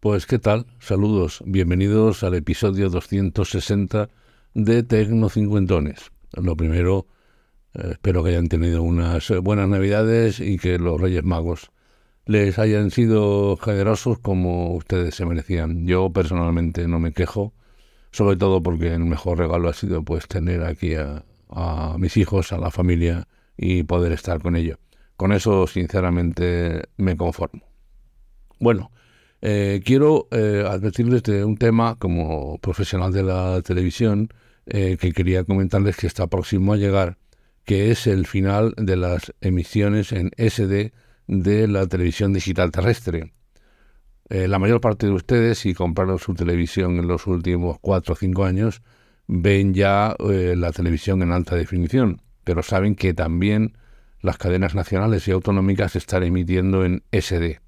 Pues qué tal, saludos, bienvenidos al episodio 260 de Tecno Cincuentones. Lo primero, eh, espero que hayan tenido unas buenas navidades y que los Reyes Magos les hayan sido generosos como ustedes se merecían. Yo personalmente no me quejo, sobre todo porque el mejor regalo ha sido pues tener aquí a, a mis hijos, a la familia y poder estar con ellos. Con eso, sinceramente, me conformo. Bueno, eh, quiero eh, advertirles de un tema como profesional de la televisión eh, que quería comentarles que está próximo a llegar, que es el final de las emisiones en SD de la televisión digital terrestre. la mayor parte de ustedes, si compraron su televisión en los últimos cuatro o cinco años, ven ya la televisión en alta definición, pero saben que también las cadenas nacionales y autonómicas están emitiendo en SD.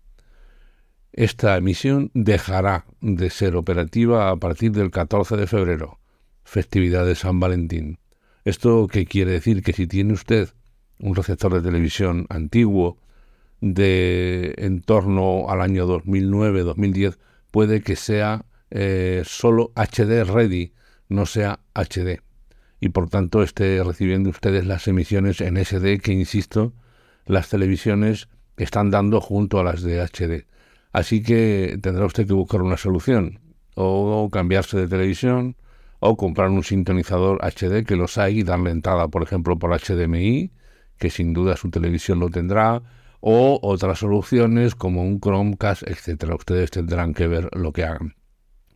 Esta emisión dejará de ser operativa a partir del 14 de febrero, festividad de San Valentín. ¿Esto qué quiere decir? Que si tiene usted un receptor de televisión antiguo de en torno al año 2009-2010, puede que sea eh, solo HD ready, no sea HD. Y por tanto esté recibiendo ustedes las emisiones en SD que, insisto, las televisiones están dando junto a las de HD. Así que tendrá usted que buscar una solución, o cambiarse de televisión, o comprar un sintonizador HD que los hay y darle entrada, por ejemplo, por HDMI, que sin duda su televisión lo tendrá, o otras soluciones como un Chromecast, etcétera. Ustedes tendrán que ver lo que hagan.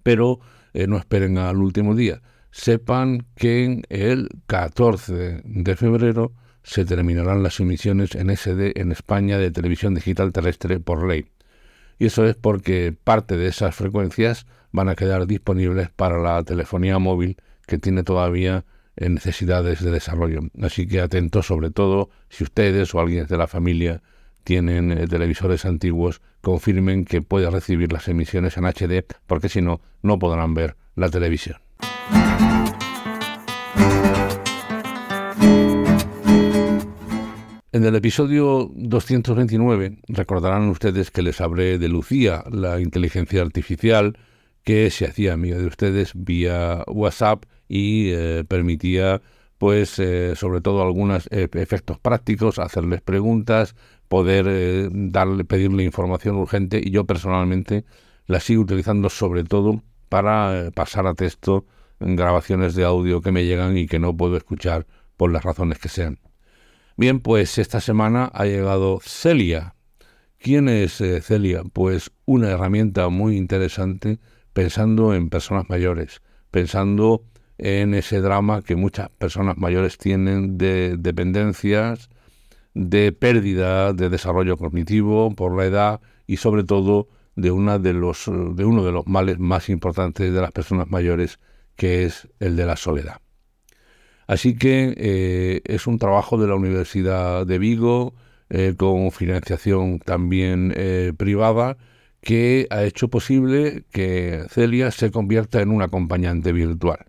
Pero eh, no esperen al último día. Sepan que el 14 de febrero se terminarán las emisiones en SD en España de televisión digital terrestre por ley y eso es porque parte de esas frecuencias van a quedar disponibles para la telefonía móvil que tiene todavía eh, necesidades de desarrollo. Así que atentos sobre todo si ustedes o alguien de la familia tienen eh, televisores antiguos, confirmen que puede recibir las emisiones en HD porque si no, no podrán ver la televisión. En el episodio 229 recordarán ustedes que les hablé de Lucía, la inteligencia artificial que se hacía amiga de ustedes vía WhatsApp y eh, permitía, pues, eh, sobre todo algunos eh, efectos prácticos, hacerles preguntas, poder darle, pedirle información urgente y yo personalmente la sigo utilizando sobre todo para pasar a texto grabaciones de audio que me llegan y que no puedo escuchar por las razones que sean. Bien, pues esta semana ha llegado Celia. ¿Quién es eh, Celia? Pues una herramienta muy interesante pensando en personas mayores, pensando en ese drama que muchas personas mayores tienen de dependencias, de pérdida de desarrollo cognitivo por la edad y sobre todo de, una de, los, de uno de los males más importantes de las personas mayores, que es el de la soledad. Así que eh, es un trabajo de la Universidad de Vigo, eh, con financiación también eh, privada, que ha hecho posible que Celia se convierta en un acompañante virtual.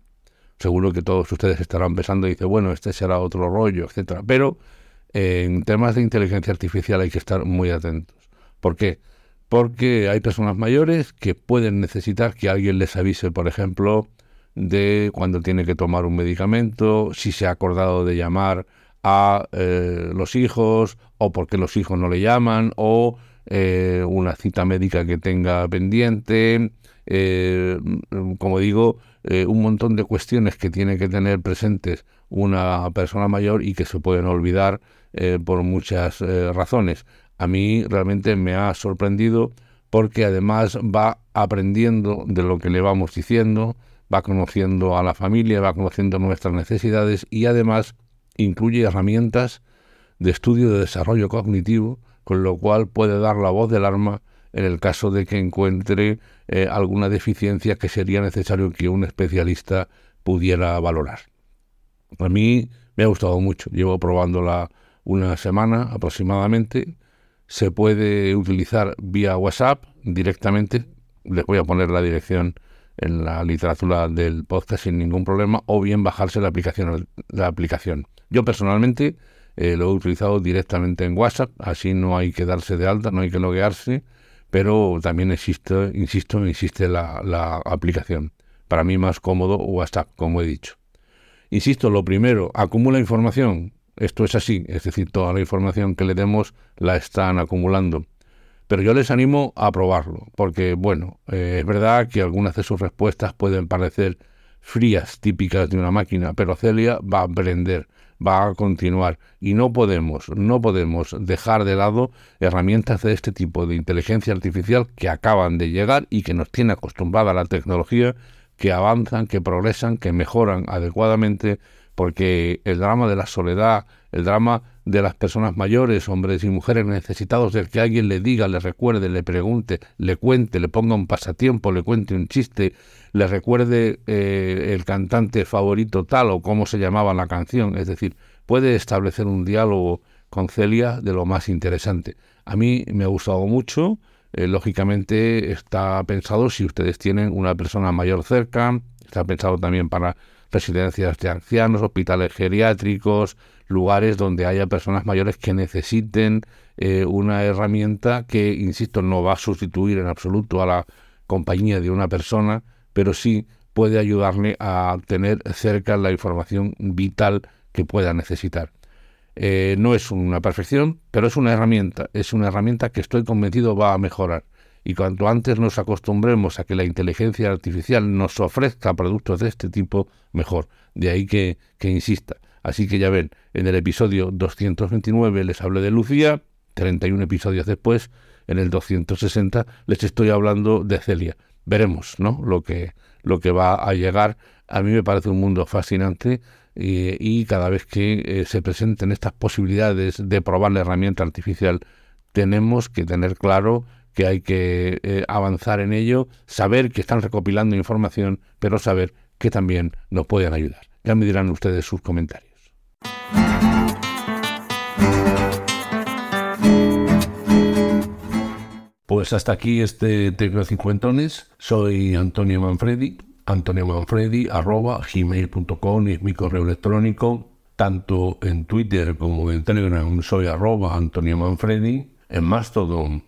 Seguro que todos ustedes estarán pensando y dicen, bueno, este será otro rollo, etcétera. Pero en temas de inteligencia artificial hay que estar muy atentos. ¿Por qué? Porque hay personas mayores que pueden necesitar que alguien les avise, por ejemplo, de cuando tiene que tomar un medicamento, si se ha acordado de llamar a eh, los hijos o porque los hijos no le llaman o eh, una cita médica que tenga pendiente, eh, como digo, un montón de cuestiones que tiene que tener presentes una persona mayor y que se pueden olvidar por muchas razones. A mí realmente me ha sorprendido porque además va aprendiendo de lo que le vamos diciendo, va conociendo a la familia, va conociendo nuestras necesidades y además incluye herramientas de estudio de desarrollo cognitivo, con lo cual puede dar la voz del arma en el caso de que encuentre eh, alguna deficiencia que sería necesario que un especialista pudiera valorar. A mí me ha gustado mucho, llevo probándola una semana aproximadamente. Se puede utilizar vía WhatsApp directamente, les voy a poner la dirección en la literatura del podcast sin ningún problema o bien bajarse la aplicación. La aplicación. Yo personalmente eh, lo he utilizado directamente en WhatsApp, así no hay que darse de alta, no hay que loguearse, pero también existe, insisto, existe la, la aplicación. Para mí más cómodo WhatsApp, como he dicho. Insisto, lo primero, acumula información. Esto es así, es decir, toda la información que le demos la están acumulando. Pero yo les animo a probarlo, porque, bueno, eh, es verdad que algunas de sus respuestas pueden parecer frías, típicas de una máquina, pero Celia va a aprender, va a continuar. Y no podemos, no podemos dejar de lado herramientas de este tipo de inteligencia artificial que acaban de llegar y que nos tiene acostumbrada la tecnología, que avanzan, que progresan, que mejoran adecuadamente, porque el drama de la soledad, el drama de las personas mayores, hombres y mujeres necesitados de que alguien le diga, le recuerde, le pregunte, le cuente, le ponga un pasatiempo, le cuente un chiste, le recuerde eh, el cantante favorito tal o cómo se llamaba la canción. Es decir, puede establecer un diálogo con Celia de lo más interesante. A mí me ha gustado mucho. Eh, lógicamente está pensado si ustedes tienen una persona mayor cerca, está pensado también para residencias de ancianos, hospitales geriátricos, lugares donde haya personas mayores que necesiten eh, una herramienta que, insisto, no va a sustituir en absoluto a la compañía de una persona, pero sí puede ayudarle a tener cerca la información vital que pueda necesitar. Eh, no es una perfección, pero es una herramienta, es una herramienta que estoy convencido va a mejorar y cuanto antes nos acostumbremos a que la inteligencia artificial nos ofrezca productos de este tipo, mejor. De ahí que, que insista. Así que ya ven, en el episodio 229 les hablé de Lucía, 31 episodios después, en el 260 les estoy hablando de Celia. Veremos, ¿no? Lo que, lo que va a llegar. A mí me parece un mundo fascinante y, y cada vez que eh, se presenten estas posibilidades de probar la herramienta artificial, tenemos que tener claro que hay que eh, avanzar en ello, saber que están recopilando información, pero saber que también nos pueden ayudar. Ya me dirán ustedes sus comentarios. Pues hasta aquí este Tecnocincuentones. Soy Antonio Manfredi. Antonio Manfredi arroba gmail.com es mi correo electrónico. Tanto en Twitter como en Telegram soy arroba Antonio Manfredi. En Mastodon